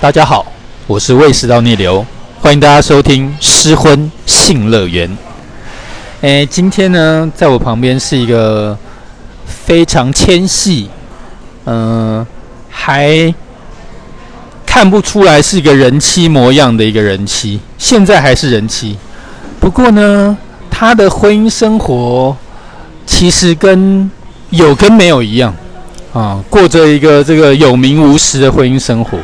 大家好，我是胃食道逆流，欢迎大家收听失婚性乐园。诶，今天呢，在我旁边是一个非常纤细，嗯、还看不出来是一个人妻模样的一个人妻，现在还是人妻。不过呢，他的婚姻生活其实跟有跟没有一样啊，过着一个这个有名无实的婚姻生活。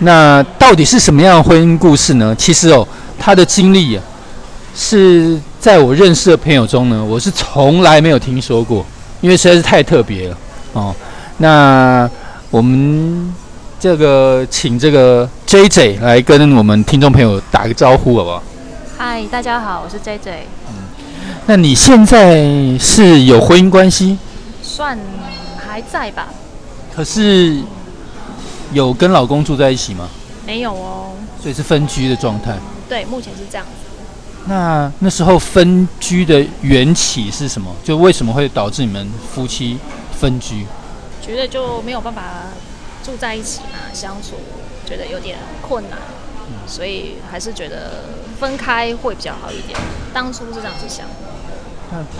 那到底是什么样的婚姻故事呢？其实哦，他的经历啊，是在我认识的朋友中呢，我是从来没有听说过，因为实在是太特别了哦。那我们这个请这个 J J 来跟我们听众朋友打个招呼，好不好？嗨，大家好，我是 J J，嗯那你现在是有婚姻关系，算还在吧？可是有跟老公住在一起吗？没有哦，所以是分居的状态。对，目前是这样子。那那时候分居的缘起是什么？就为什么会导致你们夫妻分居？觉得就没有办法住在一起嘛，相处觉得有点困难，所以还是觉得分开会比较好一点。当初是这样子想。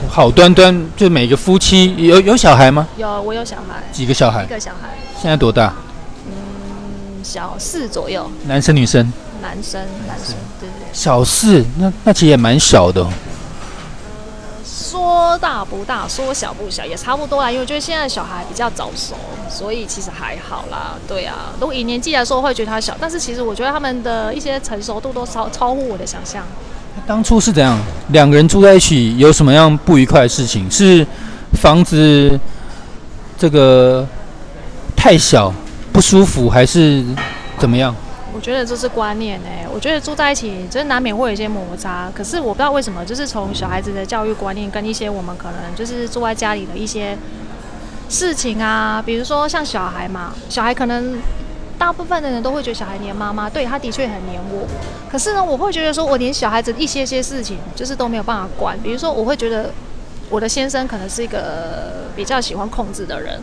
好端端就每个夫妻有有小孩吗？有我有小孩，几个小孩一？个小孩，现在多大？嗯，小四左右，男生女生？男生，男生，对对对。小四，那那其实也蛮小的、哦。说大不大，说小不小，也差不多啦。因为我觉得现在小孩比较早熟，所以其实还好啦。对啊，如果以年纪来说，会觉得他小，但是其实我觉得他们的一些成熟度都超超乎我的想象。当初是怎样？两个人住在一起有什么样不愉快的事情？是房子这个太小不舒服，还是怎么样？我觉得这是观念哎、我觉得住在一起，就是难免会有一些摩擦。可是我不知道为什么，就是从小孩子的教育观念跟一些我们可能就是住在家里的一些事情啊，比如说像小孩嘛，小孩可能大部分的人都会觉得小孩黏妈妈，对，他的确很黏我。可是呢，我会觉得说我连小孩子一些些事情就是都没有办法管，比如说我会觉得我的先生可能是一个比较喜欢控制的人，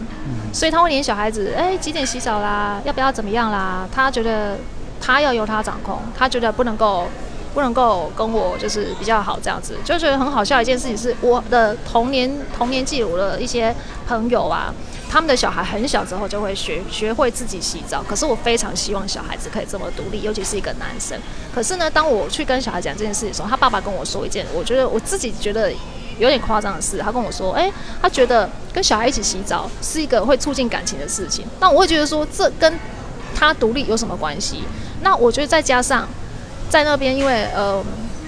所以他会连小孩子，哎，几点洗澡啦，要不要怎么样啦，他觉得他要由他掌控，他觉得不能够不能够跟我就是比较好这样子，就觉得很好笑一件事情是，我的童年童年记录的一些朋友啊，他们的小孩很小之后就会学学会自己洗澡，可是我非常希望小孩子可以这么独立，尤其是一个男生。可是呢，当我去跟小孩讲这件事情的时候，他爸爸跟我说一件，我觉得我自己觉得有点夸张的事，他跟我说，哎、他觉得跟小孩一起洗澡是一个会促进感情的事情。那我会觉得说，这跟他独立有什么关系？那我觉得再加上在那边，因为呃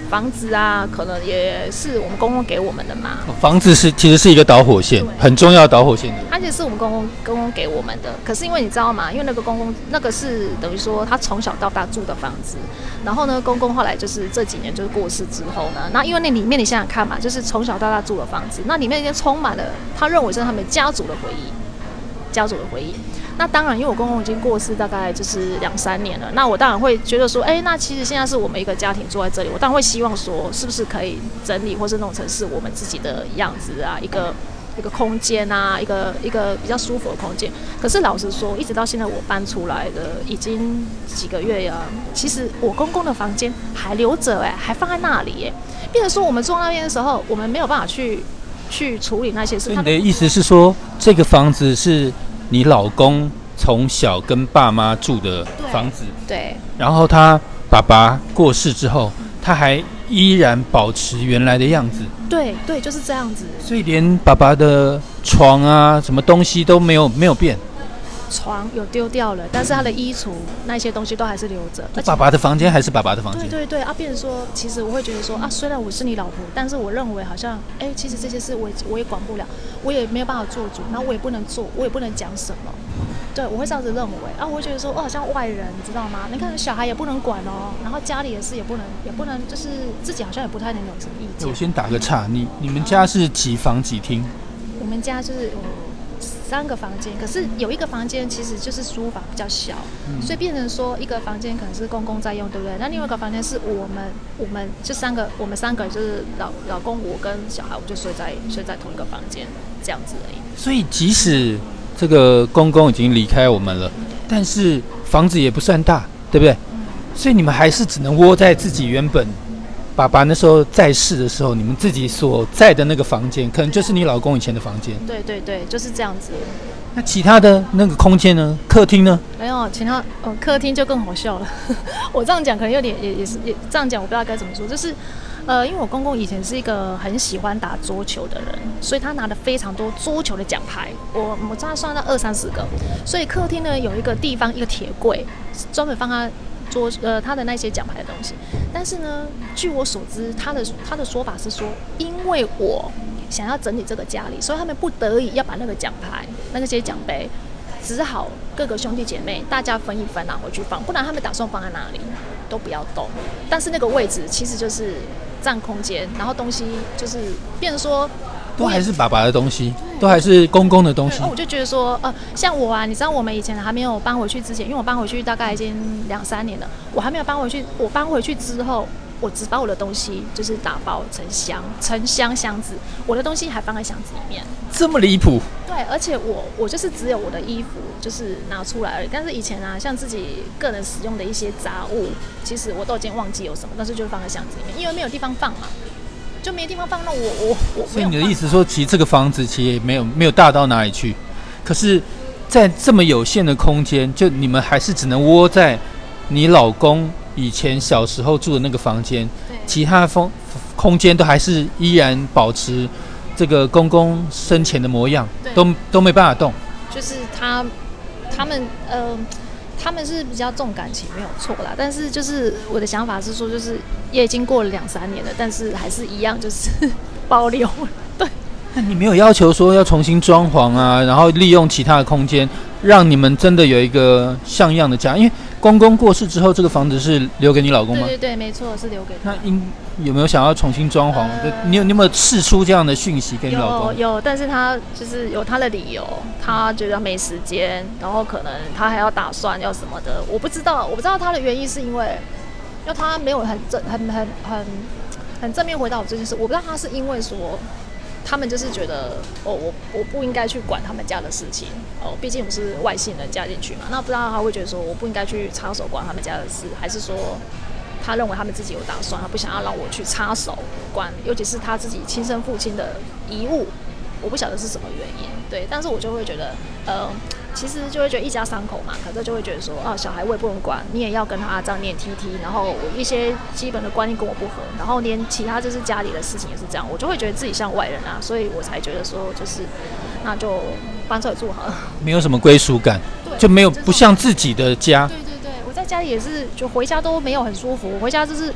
房子啊，可能也是我们公公给我们的嘛，房子是其实是一个导火线，很重要的导火线。它其实是我们公公公公给我们的，可是因为你知道吗？因为那个公公那个是等于说他从小到大住的房子，然后呢，公公后来就是这几年就是过世之后呢，那因为那里面你想想看嘛，就是从小到大住的房子，那里面已经充满了他认为是他们家族的回忆，家族的回忆。那当然，因为我公公已经过世大概就是两三年了，那我当然会觉得说，哎，那其实现在是我们一个家庭住在这里，我当然会希望说，是不是可以整理或是弄成是我们自己的样子啊，一个一个空间啊，一个一个比较舒服的空间。可是老实说，一直到现在我搬出来的已经几个月呀，其实我公公的房间还留着哎、还放在那里哎、变成说我们住那边的时候，我们没有办法去去处理那些事。情你的意思是说，这个房子是你老公从小跟爸妈住的房子，对然后他爸爸过世之后，他还依然保持原来的样子，对对，就是这样子。所以连爸爸的床啊，什么东西都没有没有变。床有丢掉了，但是他的衣橱那些东西都还是留着。爸爸的房间还是爸爸的房间，对对对啊，变成说，其实我会觉得说啊，虽然我是你老婆，但是我认为好像，哎，其实这些事我也我也管不了，我也没有办法做主，然后我也不能做，我也不能讲什么。对，我会这样子认为啊，我会觉得说，我好像外人，你知道吗？你看小孩也不能管哦，然后家里的事也不能，也不能，就是自己好像也不太能有什么意见我。先打个岔，你你们家是几房几厅？我们家就是有三个房间，可是有一个房间其实就是书房比较小，所以变成说一个房间可能是公公在用，对不对？那另外一个房间是我们我们就三个，我们三个人就是老老公我跟小孩，我们就睡在睡在同一个房间这样子而已。所以即使这个公公已经离开我们了，但是房子也不算大，对不对？所以你们还是只能窝在自己原本爸爸那时候在世的时候，你们自己所在的那个房间，可能就是你老公以前的房间。对对对，就是这样子。那其他的那个空间呢？客厅呢？没有，其他呃，客厅就更好笑了。我这样讲可能有点也也是也这样讲，我不知道该怎么说。就是，呃，因为我公公以前是一个很喜欢打桌球的人，所以他拿了非常多桌球的奖牌。我我这样算到二三十个。所以客厅呢有一个地方，一个铁柜，专门放他桌呃他的那些奖牌的东西。但是呢，据我所知，他的他的说法是说，因为我。想要整理这个家里，所以他们不得已要把那个奖牌、那些奖杯，只好各个兄弟姐妹大家分一分拿回去放，不然他们打算放在哪里都不要动。但是那个位置其实就是占空间，然后东西就是变成说，都还是爸爸的东西，都还是公公的东西。我就觉得说，呃，像我啊，你知道我们以前还没有搬回去之前，因为我搬回去大概已经两三年了，我还没有搬回去，我搬回去之后。我只把我的东西就是打包成箱，成箱箱子，我的东西还放在箱子里面。这么离谱？对，而且我我就是只有我的衣服就是拿出来而已。但是以前啊，像自己个人使用的一些杂物，其实我都已经忘记有什么，但是就放在箱子里面，因为没有地方放嘛，就没地方放。那我我我，所以你的意思说，其实这个房子其实也没有没有大到哪里去，可是，在这么有限的空间，就你们还是只能窝在你老公。以前小时候住的那个房间，其他风空间都还是依然保持这个公公生前的模样，都都没办法动。就是他他们呃，他们是比较重感情，没有错啦。但是就是我的想法是说，就是也已经过了两三年了，但是还是一样，就是 保留。对。那你没有要求说要重新装潢啊，然后利用其他的空间，让你们真的有一个像样的家，因为。公公过世之后，这个房子是留给你老公吗？对对对，没错，是留给他。那应有没有想要重新装潢？你有你有没有试出这样的讯息给你老公？有有，但是他就是有他的理由，他觉得没时间，然后可能他还要打算要什么的，我不知道，我不知道他的原因是因为，因为他没有很正很很很很正面回答我这件事，我不知道他是因为说。他们就是觉得，哦，我我不应该去管他们家的事情，哦，毕竟我是外姓人嫁进去嘛。那不知道他会觉得说，我不应该去插手管他们家的事，还是说，他认为他们自己有打算，他不想要让我去插手管，尤其是他自己亲生父亲的遗物，我不晓得是什么原因。对，但是我就会觉得，呃。其实就会觉得一家三口嘛，可是就会觉得说，啊，小孩我也不能管，你也要跟他这样念 T T，然后一些基本的观念跟我不合，然后连其他就是家里的事情也是这样，我就会觉得自己像外人啊，所以我才觉得说，就是那就搬出来住好了，没有什么归属感，就没有不像自己的家。对对对，我在家里也是，就回家都没有很舒服，回家就是。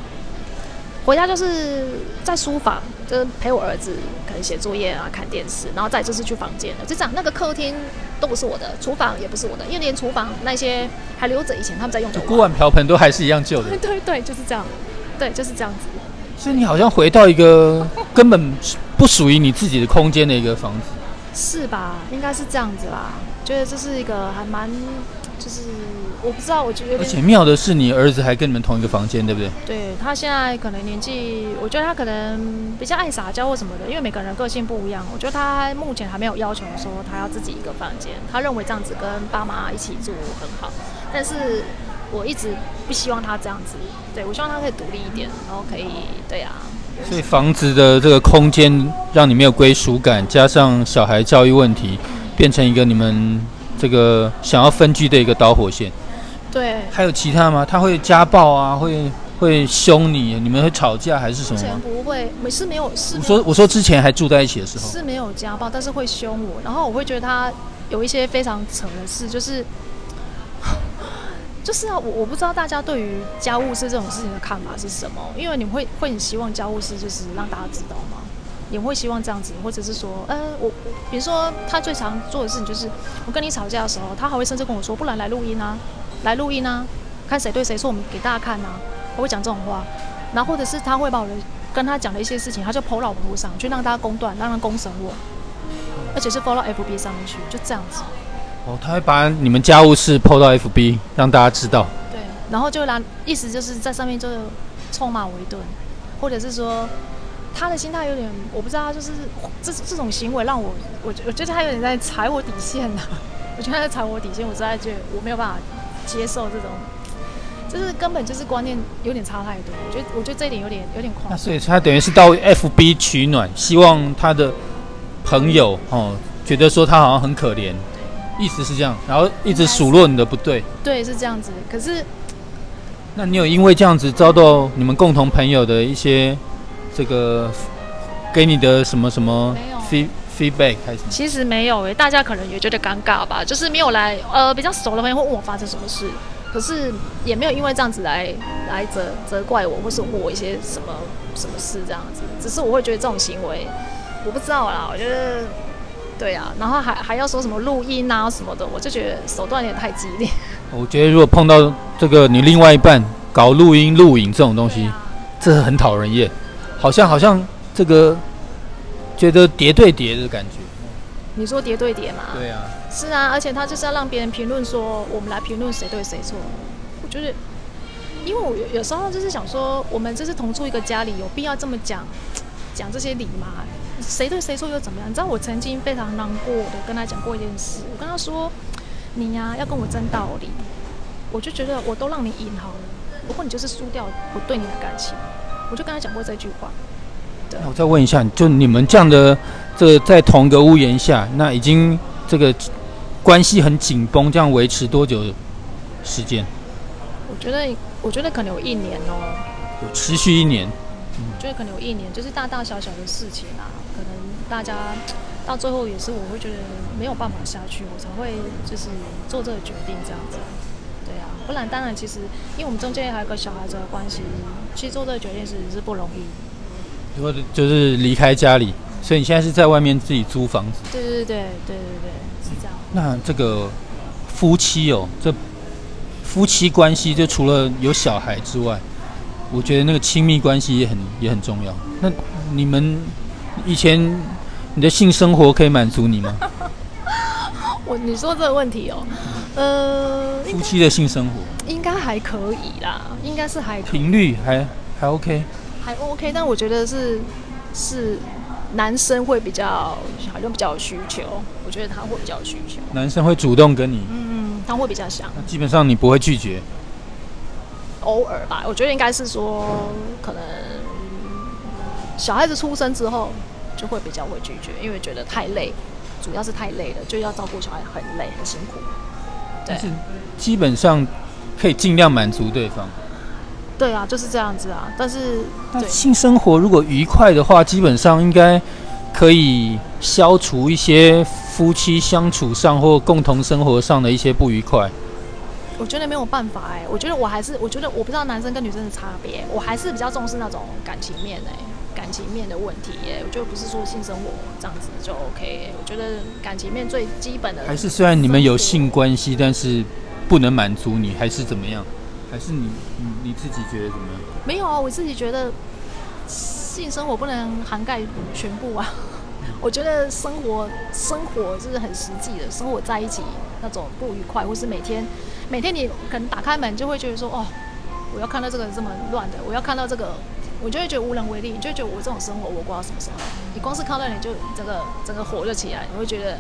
回家就是在书房，就是陪我儿子可能写作业啊、看电视，然后再就是去房间了。就这样，那个客厅都不是我的，厨房也不是我的，因为连厨房那些还留着以前他们在用的锅碗瓢盆都还是一样旧的。对对，就是这样，对，就是这样子。所以你好像回到一个根本不属于你自己的空间的一个房子，是吧？应该是这样子啦。觉得这是一个还蛮。就是我不知道，我觉得而且妙的是，你儿子还跟你们同一个房间，对不对？对他现在可能年纪，我觉得他可能比较爱撒娇或什么的，因为每个人个性不一样。我觉得他目前还没有要求说他要自己一个房间，他认为这样子跟爸妈一起住很好。但是我一直不希望他这样子，对我希望他可以独立一点，然后可以对啊。所以房子的这个空间让你没有归属感，加上小孩教育问题，变成一个你们。这个想要分居的一个导火线，对，还有其他吗？他会家暴啊，会会凶你，你们会吵架还是什么之前？不会，没事没有事。我说我说之前还住在一起的时候是没有家暴，但是会凶我，然后我会觉得他有一些非常扯的事，就是 就是啊，我我不知道大家对于家务事这种事情的看法是什么，因为你们会会很希望家务事就是让大家知道吗？也会希望这样子，或者是说，呃，我比如说他最常做的事情就是，我跟你吵架的时候，他还会甚至跟我说，不然来录音啊，来录音啊，看谁对谁错，我们给大家看啊，我会讲这种话，然后或者是他会把我的跟他讲的一些事情，他就抛到网络上去让大家公断，让人公审我，而且是抛到 FB 上面去，就这样子。哦，他会把你们家务事抛到 FB，让大家知道。对，然后就拿意思就是在上面就臭骂我一顿，或者是说。他的心态有点，我不知道，就是这这种行为让我，我我觉得他有点在踩我底线呢。我觉得他在踩我底线，我实在觉得我没有办法接受这种，就是根本就是观念有点差太多。我觉得我觉得这一点有点有点那狂。所以他等于是到 FB 取暖，希望他的朋友哦觉得说他好像很可怜，意思是这样，然后一直数落你的不对。对，是这样子。可是那你有因为这样子遭到你们共同朋友的一些这个给你的什么什么没有。feed feedback 还是？其实没有诶、大家可能也觉得尴尬吧，就是没有来呃比较熟的朋友会问我发生什么事，可是也没有因为这样子来来责责怪我，或是问我一些什么什么事这样子，只是我会觉得这种行为，我不知道啦，我觉得对啊，然后还还要说什么录音啊什么的，我就觉得手段有点太激烈。我觉得如果碰到这个你另外一半搞录音录影这种东西，这很讨人厌，好像好像这个觉得叠对叠的感觉。你说叠对叠嘛？对啊，是啊，而且他就是要让别人评论说，我们来评论谁对谁错。我觉得，因为我有有时候就是想说，我们这是同住一个家里，有必要这么讲讲这些理吗？谁对谁错又怎么样？你知道我曾经非常难过的跟他讲过一件事，我跟他说，你呀、要跟我争道理，我就觉得我都让你赢好了，不过你就是输掉我对你的感情，我就跟他讲过这句话。那我再问一下，就你们这样的这个在同一个屋檐下，那已经这个关系很紧绷，这样维持多久时间？我觉得，我觉得可能有一年哦、有持续一年。我觉得可能有一年，就是大大小小的事情啊，可能大家到最后也是我会觉得没有办法下去，我才会就是做这个决定这样子。当然其实因为我们中间还有个小孩子的关系，其实做这个决定是是不容易。如果就是离开家里，所以你现在是在外面自己租房子。对对对对对对，是这样。那这个夫妻哦，这夫妻关系就除了有小孩之外，我觉得那个亲密关系也很也很重要。那你们以前你的性生活可以满足你吗？我你说这个问题哦，呃，夫妻的性生活。应该还可以啦，应该是还可以。频率还还 OK。还 OK，但我觉得是是男生会比较好像比较有需求，我觉得他会比较有需求，男生会主动跟你，嗯，他会比较想。那基本上你不会拒绝。偶尔吧，我觉得应该是说可能小孩子出生之后就会比较会拒绝，因为觉得太累，主要是太累了，就要照顾小孩很累很辛苦，对但是基本上可以尽量满足对方。对啊，就是这样子啊，但是那对性生活如果愉快的话，基本上应该可以消除一些夫妻相处上或共同生活上的一些不愉快。我觉得没有办法哎、我觉得我还是，我觉得我不知道男生跟女生的差别，我还是比较重视那种感情面哎、感情面的问题耶、我觉得不是说性生活这样子就 OK，、欸、我觉得感情面最基本的还是虽然你们有性关系，但是不能满足你，还是怎么样？还是你你你自己觉得怎么样？没有啊，我自己觉得性生活不能涵盖全部啊。我觉得生活生活就是很实际的，生活在一起那种不愉快，或是每天每天你可能打开门就会觉得说，哦，我要看到这个这么乱的，我要看到这个，我就会觉得无能为力，你就会觉得我这种生活我过到什么时候？你光是看到你就整个整个火就起来，你会觉得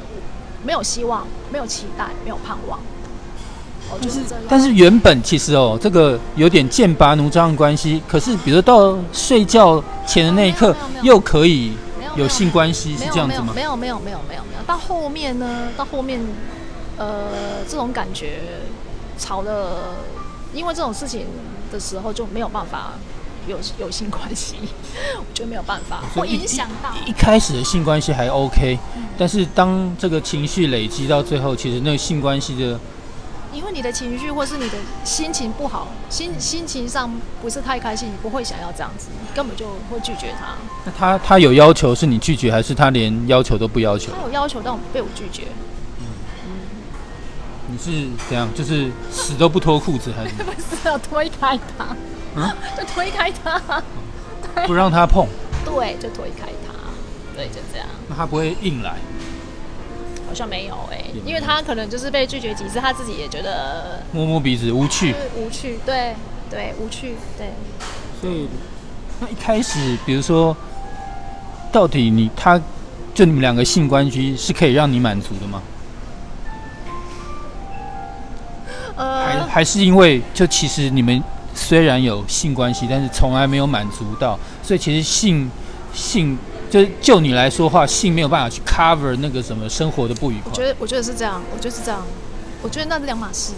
没有希望，没有期待，没有盼望。哦，就是这样。但是原本其实哦，这个有点剑拔弩张的关系，可是比如到睡觉前的那一刻又可以有有性关系，是这样子吗？没有没有没有没有没有，到后面呢？到后面，呃，这种感觉吵了，因为这种事情的时候就没有办法有有性关系，我觉得没有办法，会影响到。一开始的性关系还 OK，但是当这个情绪累积到最后，其实那个性关系的因为你的情绪或是你的心情不好，心心情上不是太开心，你不会想要这样子，你根本就会拒绝他。那他他有要求是你拒绝，还是他连要求都不要求他？有要求，但我被我拒绝。你是怎样？就是死都不脱裤子，还是 不是要推开他，嗯 就推开他，不让他碰？对，就推开他，对，就这样。那他不会硬来？好像没有哎、因为他可能就是被拒绝几次，他自己也觉得摸摸鼻子无趣就。是无趣，对对，无趣，对。所以那一开始，比如说，到底你他就你们两个性关系是可以让你满足的吗？呃还呃，还是因为就其实你们虽然有性关系，但是从来没有满足到，所以其实性性就就你来说话，性没有办法去 cover 那个什么生活的不愉快。我觉得我觉得是这样，我觉得是这样，我觉得那是两码事。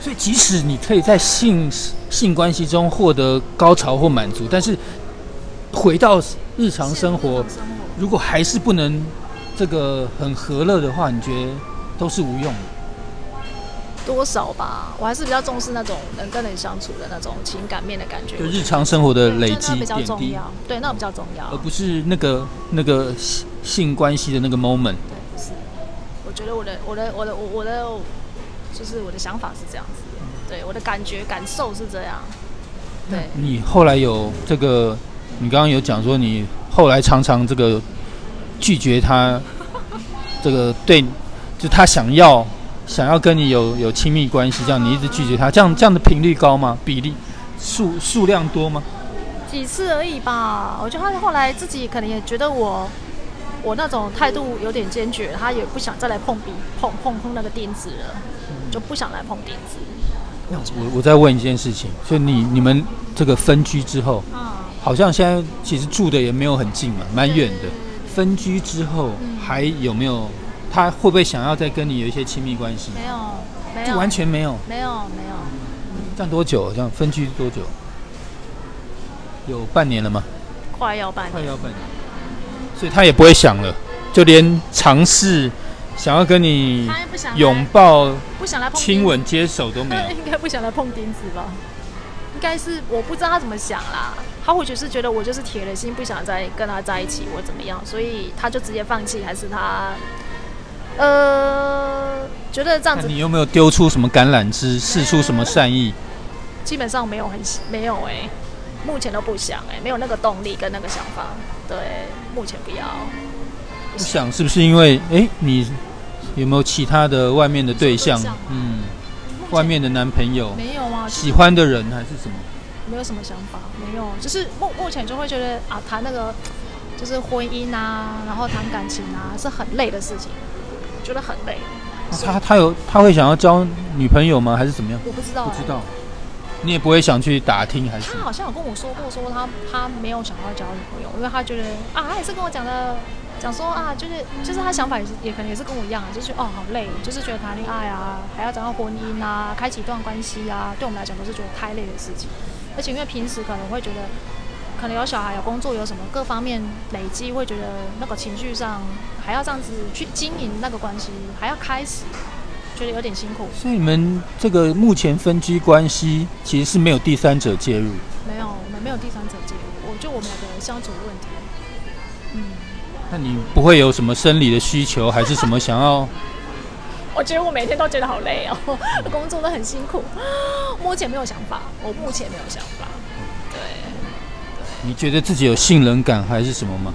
所以即使你可以在性性关系中获得高潮或满足，但是回到日常生活，生活如果还是不能这个很和乐的话，你觉得都是无用的。多少吧，我还是比较重视那种能跟人相处的那种情感面的感觉。就日常生活的累积比较重要，对，那比较重要。而不是那个那个性性关系的那个 moment。对，不是。我觉得我的我的我的我我的就是我的想法是这样子的，对，我的感觉感受是这样。对，你后来有这个，你刚刚有讲说你后来常常这个拒绝他，这个对，就他想要想要跟你有有亲密关系，这样你一直拒绝他，这样这样的频率高吗？比例数数量多吗？几次而已吧。我觉得他后来自己可能也觉得我我那种态度有点坚决，他也不想再来碰笔碰碰碰那个钉子了，就不想来碰钉子。我我再问一件事情，就你你们这个分居之后，啊，好像现在其实住的也没有很近嘛，蛮远的。分居之后嗯还有没有？他会不会想要再跟你有一些亲密关系？没有，没就有，完全没有。没有，没有，这样多久？这样分居多久？有半年了吗？快要半年。快要半年，所以他也不会想了，就连尝试想要跟你拥抱、不想来碰亲吻、接手都没有他。应该不想来碰钉子吧？应该是我不知道他怎么想啦。他或许是觉得我就是铁了心不想再跟他在一起，我怎么样，所以他就直接放弃，还是他呃觉得这样子你有没有丢出什么橄榄枝，试出什么善意？基本上没有很没有哎、目前都不想哎、没有那个动力跟那个想法。对，目前不要。不想是不是因为哎，你有没有其他的外面的对象？嗯，外面的男朋友、没有啊，喜欢的人还是什么？没有什么想法，没有，就是目目前就会觉得啊，谈那个就是婚姻啊，然后谈感情啊，是很累的事情，觉得很累。他他有他会想要交女朋友吗？还是怎么样？我不知道、欸，不知道，你也不会想去打听，还是他好像有跟我说过，说他他没有想要交女朋友，因为他觉得啊，他也是跟我讲的，讲说啊，就是就是他想法也是也可能也是跟我一样，就是哦好累，就是觉得谈恋爱啊，还要找到婚姻啊，开启一段关系啊，对我们来讲都是觉得太累的事情，而且因为平时可能会觉得。可能有小孩、有工作、有什么各方面累积，会觉得那个情绪上还要这样子去经营那个关系，还要开始，觉得有点辛苦。所以你们这个目前分居关系其实是没有第三者介入，没有，我们没有第三者介入，我就我们两个人相处的问题。嗯，那你不会有什么生理的需求，还是什么想要？我觉得我每天都觉得好累哦，工作都很辛苦。目前没有想法，我目前没有想法。对，你觉得自己有性能感还是什么吗？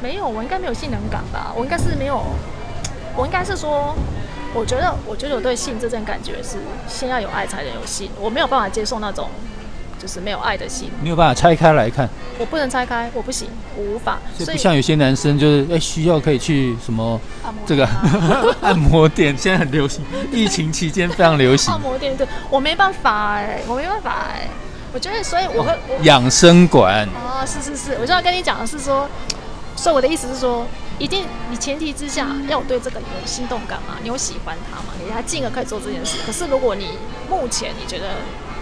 没有，我应该没有性能感吧？我应该是没有，我应该是说，我觉得，我觉得我对性这种感觉是先要有爱才能有性，我没有办法接受那种就是没有爱的性，没有办法拆开来看，我不能拆开，我不行，我无法。所以不像有些男生就是哎需要可以去什么按摩这个啊 按摩店，现在很流行，疫情期间非常流行按，摩店，对我没办法哎、我没办法哎、我觉得，所以我会我养生馆。哦，是是是，我就要跟你讲的是说，所以我的意思是说，一定你前提之下要有对这个有心动感嘛，你有喜欢他嘛，你他进而可以做这件事。可是如果你目前你觉得，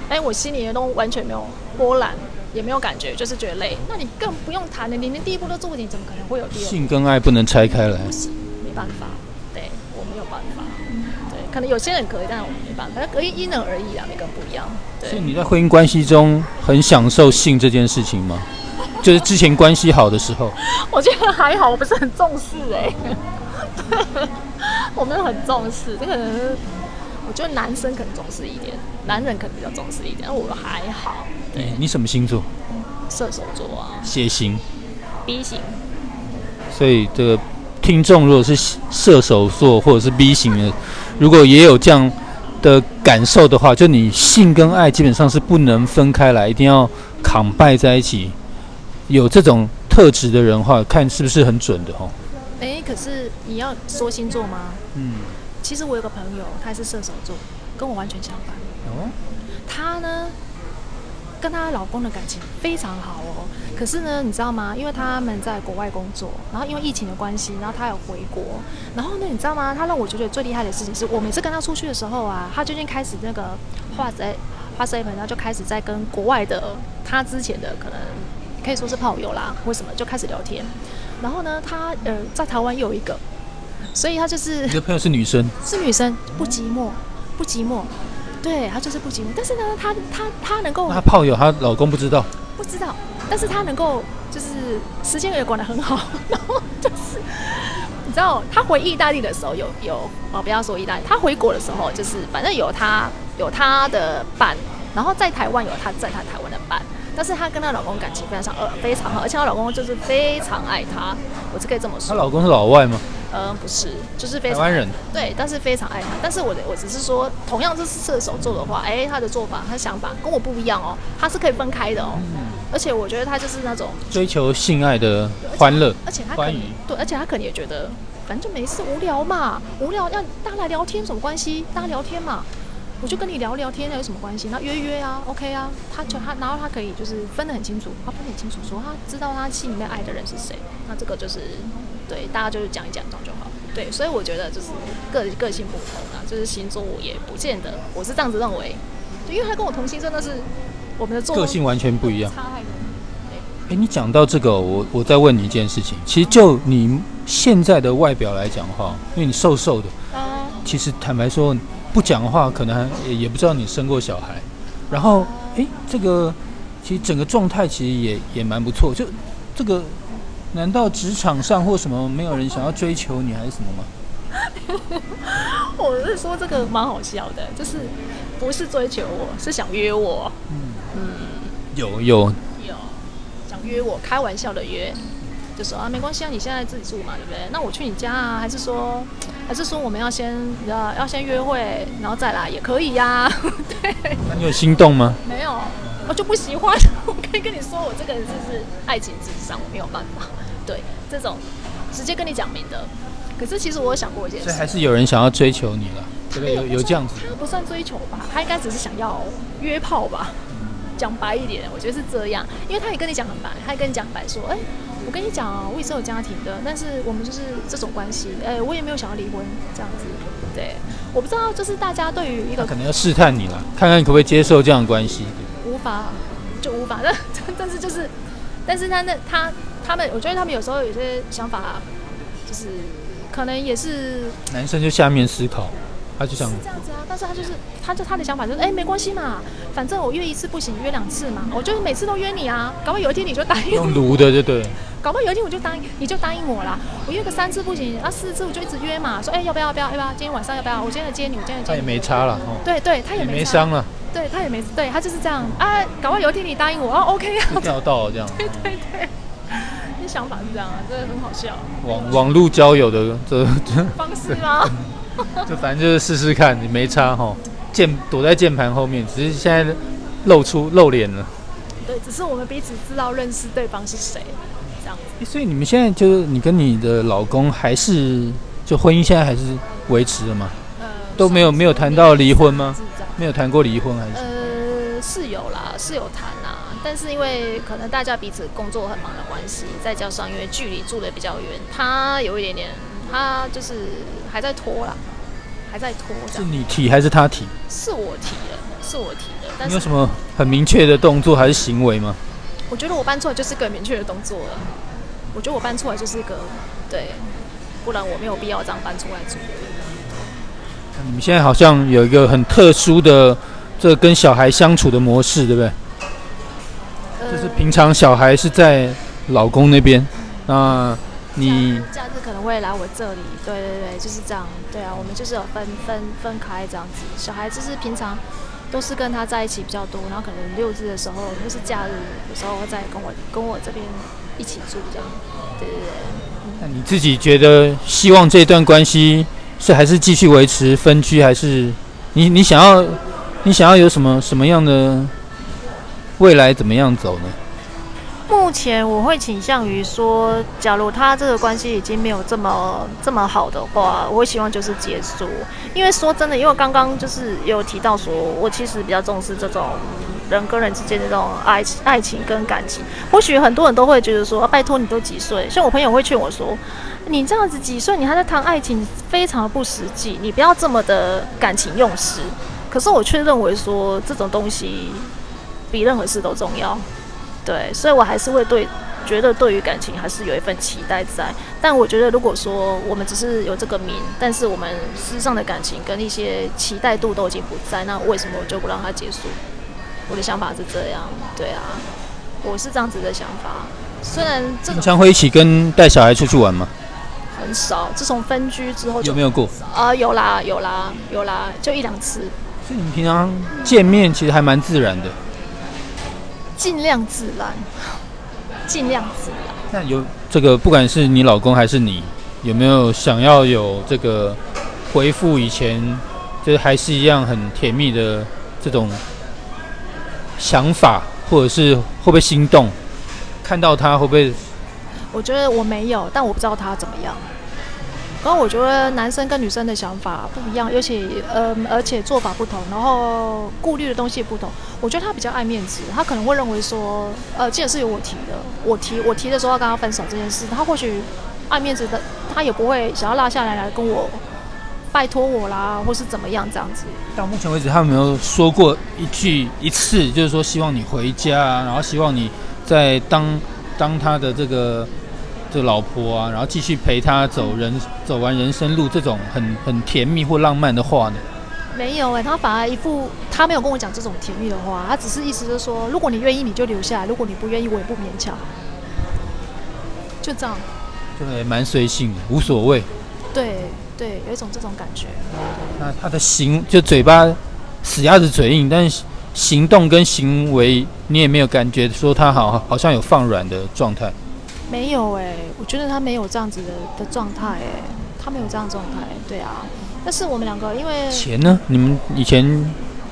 哎，我心里都完全没有波澜，也没有感觉，就是觉得累，那你更不用谈了，你连第一步都做不定，怎么可能会有第二步？性跟爱不能拆开来，不行，没办法，对我没有办法，对，可能有些人可以，但是我没办法，可以因人而异啊，每个人不一样，对所以。你在婚姻关系中很享受性这件事情吗？就是之前关系好的时候，我觉得还好，我不是很重视哎、对，我没有很重视，这可能是我觉得男生可能重视一点，男人可能比较重视一点，但我还好。对你什么星座？射手座啊血型。，B 型，所以这个听众如果是射手座或者是 B 型的，如果也有这样的感受的话，就你性跟爱基本上是不能分开来，一定要扛拜在一起。有这种特质的人的话，看是不是很准的哦。哎、可是你要说星座吗？嗯，其实我有个朋友，他是射手座，跟我完全相反。哦，她呢跟她老公的感情非常好哦。可是呢，你知道吗？因为他们在国外工作，然后因为疫情的关系，然后他有回国。然后呢，你知道吗？他让我觉得最厉害的事情是我每次跟他出去的时候啊，他最近开始那个画在画 seven，然后就开始在跟国外的他之前的可能可以说是炮友啦，为什么就开始聊天。然后呢，他呃在台湾又有一个，所以他就是你的朋友是女生，是女生，不寂寞，不寂寞。对他就是不寂寞，但是呢，他他他能够那她炮友她老公不知道，不知道，但是他能够就是时间也管得很好，然后就是你知道他回意大利的时候有有哦，不要说意大利，他回国的时候就是反正有他有他的伴，然后在台湾有他在他台湾的伴，但是她跟她老公感情非常呃非常好，而且她老公就是非常爱她，我是可以这么说。她老公是老外吗？嗯，不是，就是非常台湾人。对，但是非常爱她。但是我的我只是说，同样这是射手座的话，哎，他的做法、他的想法跟我不一样哦，他是可以分开的哦。而且我觉得他就是那种追求性爱的欢乐，而且他可能对，而且他可能也觉得，反正就没事无聊嘛，无聊要大家来聊天什么关系？大家聊天嘛，我就跟你聊聊天，那有什么关系？那约约啊，OK 啊，他就他，然后他可以就是分得很清楚，他分得很清楚，说他知道他心里面爱的人是谁，那这个就是对大家就是讲一讲这样就好。对，所以我觉得就是个个性不同啊，就是星座我也不见得，我是这样子认为，就因为他跟我同星真的是我们的座个性完全不一样。差太多。哎，你讲到这个，我我再问你一件事情。其实就你现在的外表来讲的话，因为你瘦瘦的，嗯，其实坦白说，不讲话可能还也也不知道你生过小孩。然后，哎，这个其实整个状态其实也也蛮不错。就这个，难道职场上或什么没有人想要追求你还是什么吗？我是说这个蛮好笑的，就是不是追求我，是想约我，有有，有想约我，开玩笑的约，就说啊没关系啊，你现在自己住嘛，对不对？那我去你家啊，还是说还是说我们要先要要先约会，然后再来也可以呀、对，那你有心动吗？没有，我就不喜欢。我可以跟你说，我这个人就是爱情至上，我没有办法。对，这种直接跟你讲明的。可是其实我有想过一件事，所以还是有人想要追求你了，对不对？有有这样子。他不算追求吧，他应该只是想要约炮吧。讲白一点，我觉得是这样，因为他也跟你讲很白，他也跟你讲白说，哎、我跟你讲啊，我也是有家庭的，但是我们就是这种关系，哎、我也没有想要离婚这样子。对，我不知道，就是大家对于一个可能要试探你了，看看你可不可以接受这样的关系。无法就无法，但 但是就是，但是他那他他们，我觉得他们有时候有些想法，就是可能也是男生就下面思考，他就想是这样子啊，但是他就是他就他的想法就是，哎、没关系嘛，反正我约一次不行，约两次嘛，我就是每次都约你啊，搞不好有一天你就答应用我，炉的，就对。搞不好有一天我就答应你就答应我啦，我约个三次不行，啊四次我就一直约嘛，说哎、要不要要不要要不要，今天晚上要不要，我今天来接你，我今天来接你，他也没差了哦，对对，他也也没伤了，对他也没对他就是这样。啊，搞不好有一天你答应我，哦 OK 啊，就钓到了这样。对 对对，你想法是这样啊，真的很好笑。网网络交友的这这。方式吗？就反正就是试试看，你没差哈。键躲在键盘后面，只是现在露出露脸了。对，只是我们彼此知道认识对方是谁，这样子。所以你们现在就是你跟你的老公还是就婚姻现在还是维持的吗？呃，都没有没有谈到离婚吗没有谈过离婚还是？呃，是有啦，是有谈啦，但是因为可能大家彼此工作很忙的关系，再加上因为距离住的比较远，他有一点点，他就是还在拖啦，还在拖。是你提还是他提？是我提的，是我提的，但是你有什么很明确的动作还是行为吗？我觉得我搬出来就是个明确的动作了。我觉得我搬出来就是一个对，不然我没有必要这样搬出来住。你们现在好像有一个很特殊的这跟小孩相处的模式，对不对？呃就是平常小孩是在老公那边，那你假日可能会来我这里，对对对，就是这样。对啊，我们就是有分分分开这样子。小孩就是平常都是跟他在一起比较多，然后可能六日的时候或是假日，有时候会再跟我跟我这边一起住这样。对对对，那你自己觉得希望这段关系是还是继续维持分居，还是你你想要你想要有什么什么样的未来怎么样走呢？目前我会倾向于说，假如他这个关系已经没有这么这么好的话，我会希望就是结束。因为说真的，因为刚刚就是有提到说，我其实比较重视这种人跟人之间的这种爱情爱情跟感情。或许很多人都会觉得说，拜托你都几岁？像我朋友会劝我说，你这样子几岁，你还在谈爱情，非常的不实际。你不要这么的感情用事。可是我却认为说，这种东西比任何事都重要。对，所以我还是会对，觉得对于感情还是有一份期待在。但我觉得，如果说我们只是有这个名，但是我们实上的感情跟一些期待度都已经不在，那为什么我就不让它结束？我的想法是这样，对啊，我是这样子的想法。虽然这经常会一起跟带小孩出去玩吗？很少，自从分居之后有没有过？啊，有啦，有啦，有啦，就一两次。所以你们平常见面其实还蛮自然的。尽量自然，尽量自然。那有这个，不管是你老公还是你，有没有想要有这个回复以前，就是还是一样很甜蜜的这种想法，或者是会不会心动？看到他会不会？我觉得我没有，但我不知道他怎么样。然后我觉得男生跟女生的想法不一样，尤其呃，而且做法不同，然后顾虑的东西也不同。我觉得他比较爱面子，他可能会认为说，呃，既然是由我提的，我提我提的时候要跟他分手这件事，他或许爱面子的，他也不会想要拉下来来跟我拜托我啦，或是怎么样这样子。到目前为止，他有没有说过一句一次，就是说希望你回家，然后希望你在当当他的这个。这老婆啊，然后继续陪他走人，走完人生路，这种很很甜蜜或浪漫的话呢？没有哎，他反而一副他没有跟我讲这种甜蜜的话，他只是意思就是说，如果你愿意你就留下来，如果你不愿意我也不勉强，就这样。对，蛮随性的，无所谓。对对，有一种这种感觉。那他的行就嘴巴死鸭子嘴硬，但是行动跟行为你也没有感觉说他好好像有放软的状态。没有哎，我觉得他没有这样子的的状态哎，他没有这样状态，对啊。但是我们两个因为钱呢？你们以前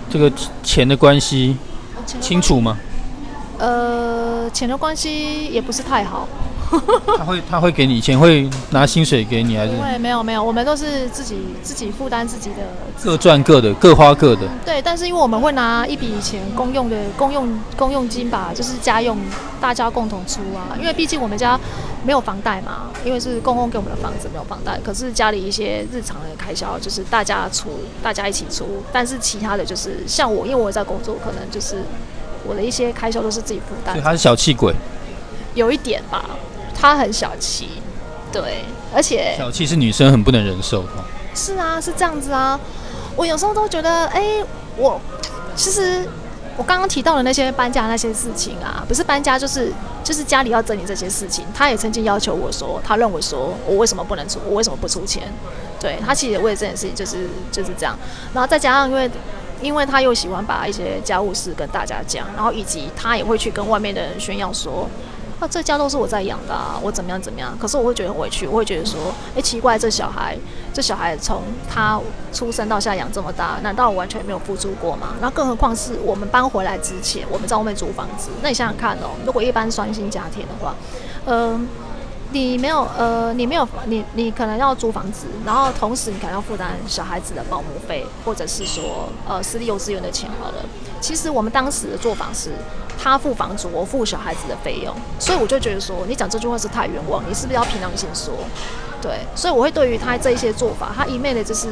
这个钱的关系清楚吗？呃，钱的关系也不是太好。他会他会给你钱，会拿薪水给你还是？对没有没有，我们都是自己自己负担自己的，各赚各的，各花各的。对，但是因为我们会拿一笔钱公用的公用公用金吧，就是家用大家共同出啊。因为毕竟我们家没有房贷嘛，因为是公公给我们的房子没有房贷，可是家里一些日常的开销就是大家出，大家一起出。但是其他的就是像我，因为我在工作，可能就是我的一些开销都是自己负担。所以他是小气鬼，有一点吧。他很小气，对，而且小气是女生很不能忍受的。是啊，是这样子啊。我有时候都觉得，哎，我其实我刚刚提到的那些搬家那些事情啊，不是搬家，就是就是家里要整理这些事情。他也曾经要求我说，他认为说我为什么不能出，我为什么不出钱？对他其实为了这件事情就是就是这样。然后再加上因为因为他又喜欢把一些家务事跟大家讲，然后以及他也会去跟外面的人炫耀说。啊，这家都是我在养的，啊，我怎么样怎么样？可是我会觉得很委屈，我会觉得说，哎，奇怪，这小孩，这小孩从他出生到现在养这么大，难道我完全没有付出过吗？那更何况是我们搬回来之前，我们在外面租房子，那你想想看哦，如果一般双薪家庭的话，嗯。你没有，呃，你没有，你你可能要租房子，然后同时你可能要负担小孩子的保姆费，或者是说，呃，私立幼稚园的钱好了。其实我们当时的做法是，他付房租，我付小孩子的费用。所以我就觉得说，你讲这句话是太冤枉，你是不是要凭良心说？对，所以我会对于他这一些做法，他一昧的就是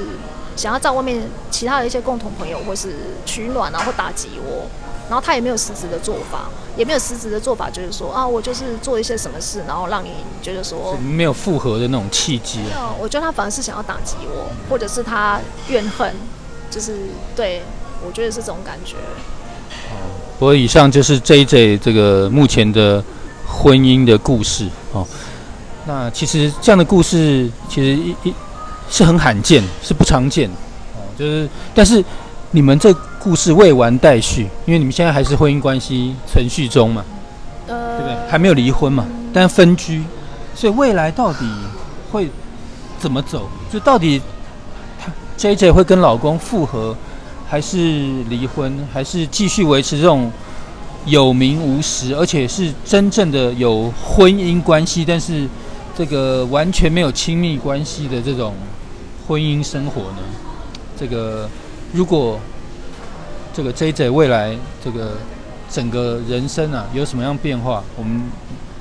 想要在外面其他的一些共同朋友或是取暖啊，或打击我。然后他也没有实质的做法，也没有实质的做法，就是说啊，我就是做一些什么事，然后让你觉得说没有复合的那种契机。没有，我觉得他反而是想要打击我，或者是他怨恨，就是对我觉得是这种感觉。哦，不过以上就是 J J 这个目前的婚姻的故事哦。那其实这样的故事其实一一是很罕见，是不常见哦。就是但是你们这。故事未完待续，因为你们现在还是婚姻关系存续中嘛，呃，对不对？还没有离婚嘛，但分居，所以未来到底会怎么走？就到底他 J J 会跟老公复合，还是离婚，还是继续维持这种有名无实，而且是真正的有婚姻关系，但是这个完全没有亲密关系的这种婚姻生活呢？这个如果这个 J J 未来这个整个人生啊有什么样变化，我们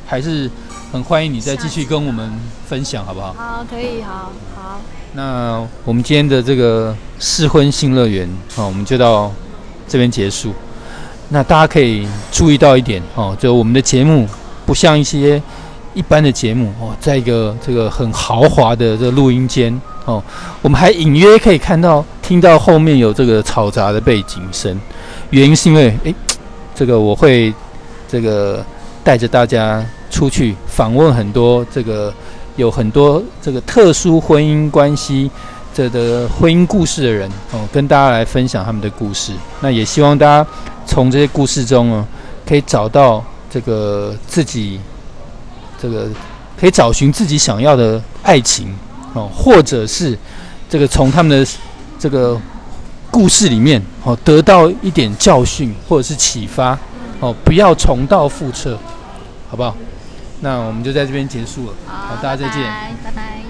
还是很欢迎你再继续跟我们分享，好不好？好，可以，好好。那我们今天的这个试婚新乐园啊，我们就到这边结束。那大家可以注意到一点哦，就我们的节目不像一些一般的节目哦，在一个这个很豪华的这录音间哦，我们还隐约可以看到、听到后面有这个嘈杂的背景声。原因是因为，诶，这个我会这个带着大家出去访问很多这个有很多这个特殊婚姻关系这的婚姻故事的人哦，跟大家来分享他们的故事。那也希望大家。从这些故事中哦，可以找到这个自己，这个可以找寻自己想要的爱情哦，或者是这个从他们的这个故事里面哦，得到一点教训或者是启发哦，不要重蹈覆辙，好不好？那我们就在这边结束了，好，大家再见，拜拜。